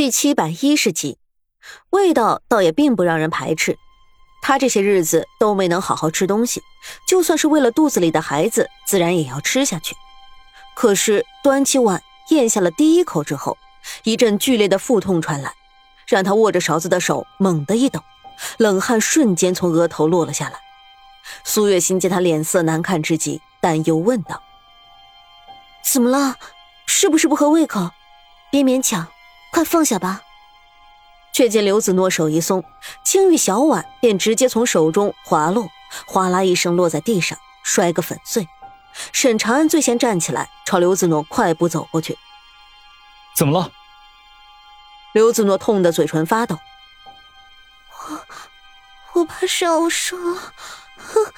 第七百一十集，味道倒也并不让人排斥。他这些日子都没能好好吃东西，就算是为了肚子里的孩子，自然也要吃下去。可是端起碗咽下了第一口之后，一阵剧烈的腹痛传来，让他握着勺子的手猛地一抖，冷汗瞬间从额头落了下来。苏月心见他脸色难看之极，担忧问道：“怎么了？是不是不合胃口？别勉强。”快放下吧！却见刘子诺手一松，青玉小碗便直接从手中滑落，哗啦一声落在地上，摔个粉碎。沈长安最先站起来，朝刘子诺快步走过去。怎么了？刘子诺痛得嘴唇发抖。我我怕是要生了。哼！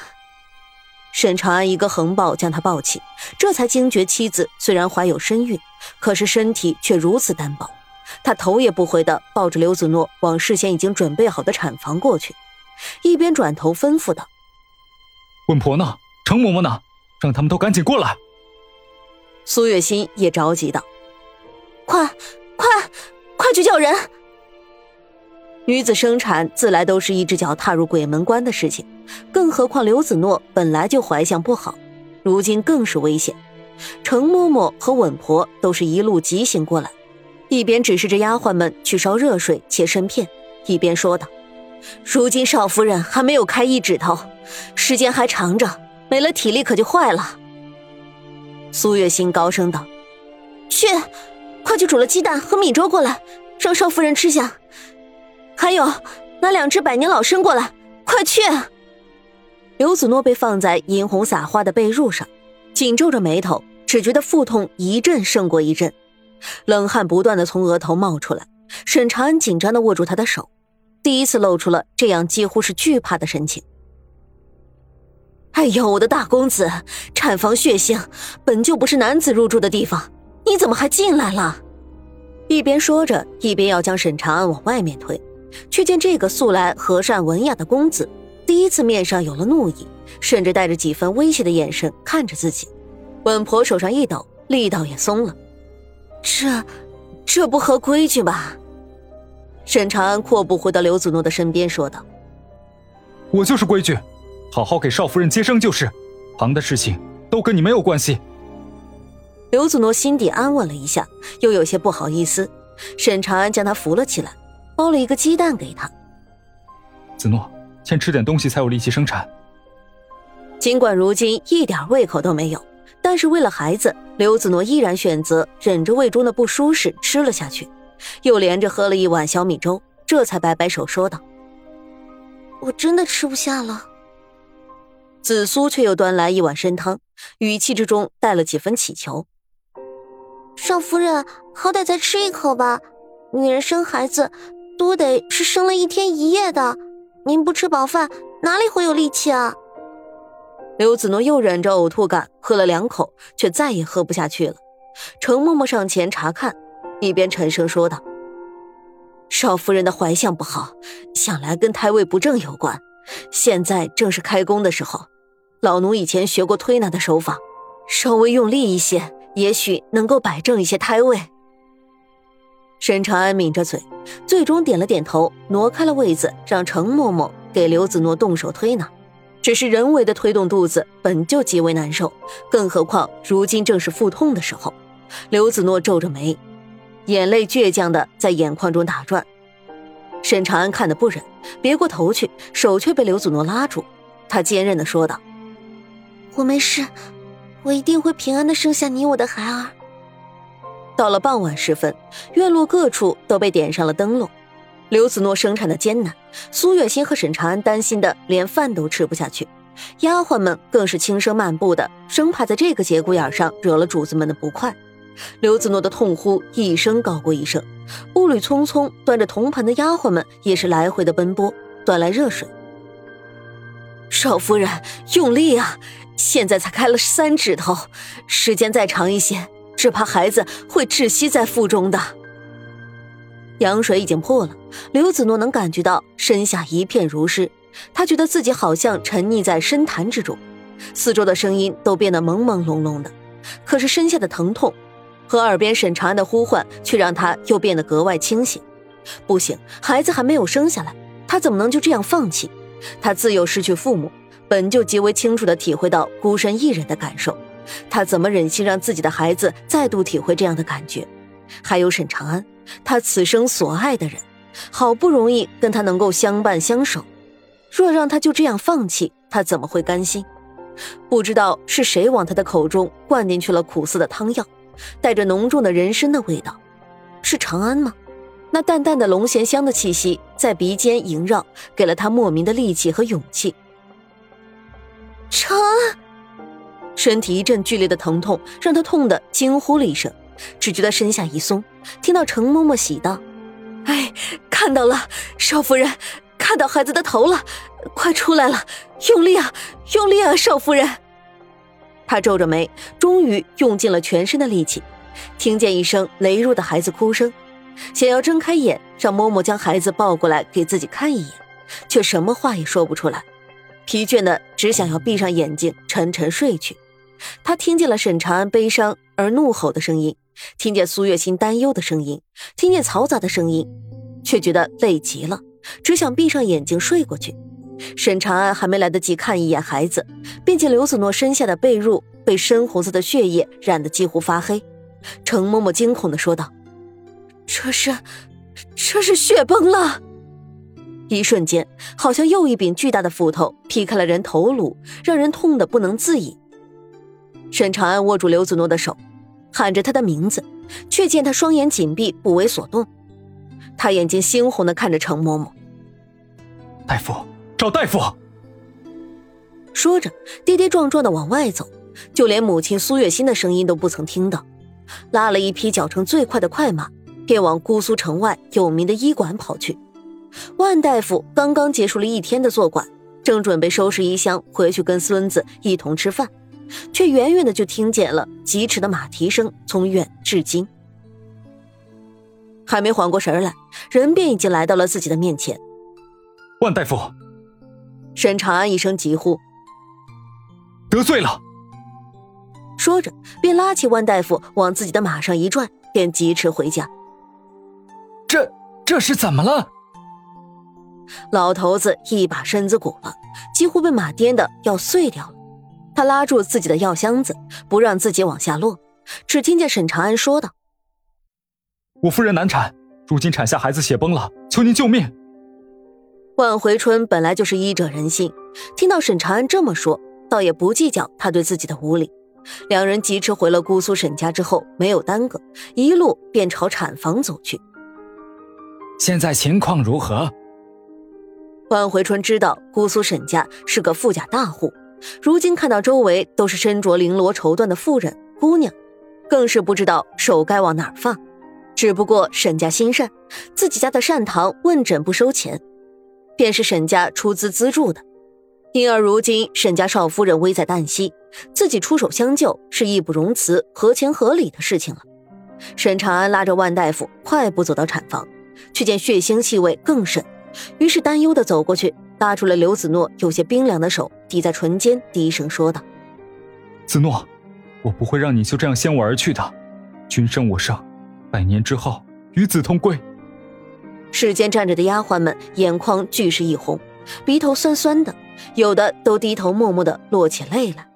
沈长安一个横抱将他抱起，这才惊觉妻子虽然怀有身孕，可是身体却如此单薄。他头也不回的抱着刘子诺往事先已经准备好的产房过去，一边转头吩咐道：“稳婆呢？程嬷嬷呢？让他们都赶紧过来。”苏月心也着急道：“快，快，快去叫人！”女子生产自来都是一只脚踏入鬼门关的事情，更何况刘子诺本来就怀相不好，如今更是危险。程嬷嬷和稳婆都是一路急行过来。一边指示着丫鬟们去烧热水切参片，一边说道：“如今少夫人还没有开一指头，时间还长着，没了体力可就坏了。”苏月心高声道：“去，快去煮了鸡蛋和米粥过来，让少夫人吃下。还有，拿两只百年老参过来，快去！”刘子诺被放在银红撒花的被褥上，紧皱着眉头，只觉得腹痛一阵胜过一阵。冷汗不断的从额头冒出来，沈长安紧张的握住他的手，第一次露出了这样几乎是惧怕的神情。哎呦，我的大公子，产房血腥，本就不是男子入住的地方，你怎么还进来了？一边说着，一边要将沈长安往外面推，却见这个素来和善文雅的公子，第一次面上有了怒意，甚至带着几分威胁的眼神看着自己。稳婆手上一抖，力道也松了。这，这不合规矩吧？沈长安阔步回到刘子诺的身边，说道：“我就是规矩，好好给少夫人接生就是，旁的事情都跟你没有关系。”刘子诺心底安稳了一下，又有些不好意思。沈长安将他扶了起来，包了一个鸡蛋给他。子诺，先吃点东西才有力气生产。尽管如今一点胃口都没有。但是为了孩子，刘子诺依然选择忍着胃中的不舒适吃了下去，又连着喝了一碗小米粥，这才摆摆手说道：“我真的吃不下了。”紫苏却又端来一碗参汤，语气之中带了几分乞求：“少夫人，好歹再吃一口吧。女人生孩子，多得是生了一天一夜的，您不吃饱饭，哪里会有力气啊？”刘子诺又忍着呕吐感喝了两口，却再也喝不下去了。程嬷嬷上前查看，一边沉声说道：“少夫人的怀相不好，想来跟胎位不正有关。现在正是开工的时候，老奴以前学过推拿的手法，稍微用力一些，也许能够摆正一些胎位。”沈长安抿着嘴，最终点了点头，挪开了位子，让程嬷嬷给刘子诺动手推拿。只是人为的推动肚子本就极为难受，更何况如今正是腹痛的时候。刘子诺皱着眉，眼泪倔强的在眼眶中打转。沈长安看得不忍，别过头去，手却被刘子诺拉住。他坚韧的说道：“我没事，我一定会平安的生下你我的孩儿。”到了傍晚时分，院落各处都被点上了灯笼。刘子诺生产的艰难，苏月心和沈长安担心的连饭都吃不下去，丫鬟们更是轻声漫步的，生怕在这个节骨眼上惹了主子们的不快。刘子诺的痛呼一声高过一声，步履匆匆端着铜盆的丫鬟们也是来回的奔波，端来热水。少夫人用力啊！现在才开了三指头，时间再长一些，只怕孩子会窒息在腹中的。羊水已经破了，刘子诺能感觉到身下一片如湿，他觉得自己好像沉溺在深潭之中，四周的声音都变得朦朦胧胧的。可是身下的疼痛，和耳边沈长安的呼唤，却让他又变得格外清醒。不行，孩子还没有生下来，他怎么能就这样放弃？他自幼失去父母，本就极为清楚的体会到孤身一人的感受，他怎么忍心让自己的孩子再度体会这样的感觉？还有沈长安，他此生所爱的人，好不容易跟他能够相伴相守，若让他就这样放弃，他怎么会甘心？不知道是谁往他的口中灌进去了苦涩的汤药，带着浓重的人参的味道，是长安吗？那淡淡的龙涎香的气息在鼻尖萦绕，给了他莫名的力气和勇气。长安，身体一阵剧烈的疼痛让他痛得惊呼了一声，只觉得身下一松，听到程嬷嬷喜道：“哎，看到了，少夫人，看到孩子的头了，快出来了，用力啊，用力啊，少夫人。”他皱着眉，终于用尽了全身的力气，听见一声羸弱的孩子哭声。想要睁开眼，让嬷嬷将孩子抱过来给自己看一眼，却什么话也说不出来，疲倦的只想要闭上眼睛沉沉睡去。他听见了沈长安悲伤而怒吼的声音，听见苏月心担忧的声音，听见嘈杂的声音，却觉得累极了，只想闭上眼睛睡过去。沈长安还没来得及看一眼孩子，便见刘子诺身下的被褥被深红色的血液染得几乎发黑。程嬷嬷惊恐地说道。这是，这是血崩了！一瞬间，好像又一柄巨大的斧头劈开了人头颅，让人痛得不能自已。沈长安握住刘子诺的手，喊着他的名字，却见他双眼紧闭，不为所动。他眼睛猩红的看着程嬷嬷：“大夫，找大夫！”说着，跌跌撞撞的往外走，就连母亲苏月心的声音都不曾听到，拉了一匹脚程最快的快马。便往姑苏城外有名的医馆跑去。万大夫刚刚结束了一天的坐馆，正准备收拾衣箱回去跟孙子一同吃饭，却远远的就听见了疾驰的马蹄声从远至近。还没缓过神来，人便已经来到了自己的面前。万大夫，沈长安一声急呼：“得罪了！”说着，便拉起万大夫往自己的马上一拽，便疾驰回家。这这是怎么了？老头子一把身子骨了，几乎被马颠的要碎掉了。他拉住自己的药箱子，不让自己往下落。只听见沈长安说道：“我夫人难产，如今产下孩子血崩了，求您救命。”万回春本来就是医者仁心，听到沈长安这么说，倒也不计较他对自己的无礼。两人疾驰回了姑苏沈家之后，没有耽搁，一路便朝产房走去。现在情况如何？万回春知道姑苏沈家是个富甲大户，如今看到周围都是身着绫罗绸缎的妇人姑娘，更是不知道手该往哪儿放。只不过沈家心善，自己家的善堂问诊不收钱，便是沈家出资资助的，因而如今沈家少夫人危在旦夕，自己出手相救是义不容辞、合情合理的事情了。沈长安拉着万大夫快步走到产房。却见血腥气味更甚，于是担忧的走过去，拉住了刘子诺有些冰凉的手，抵在唇间，低声说道：“子诺，我不会让你就这样先我而去的。君生我生，百年之后与子同归。”世间站着的丫鬟们眼眶俱是一红，鼻头酸酸的，有的都低头默默的落起泪来。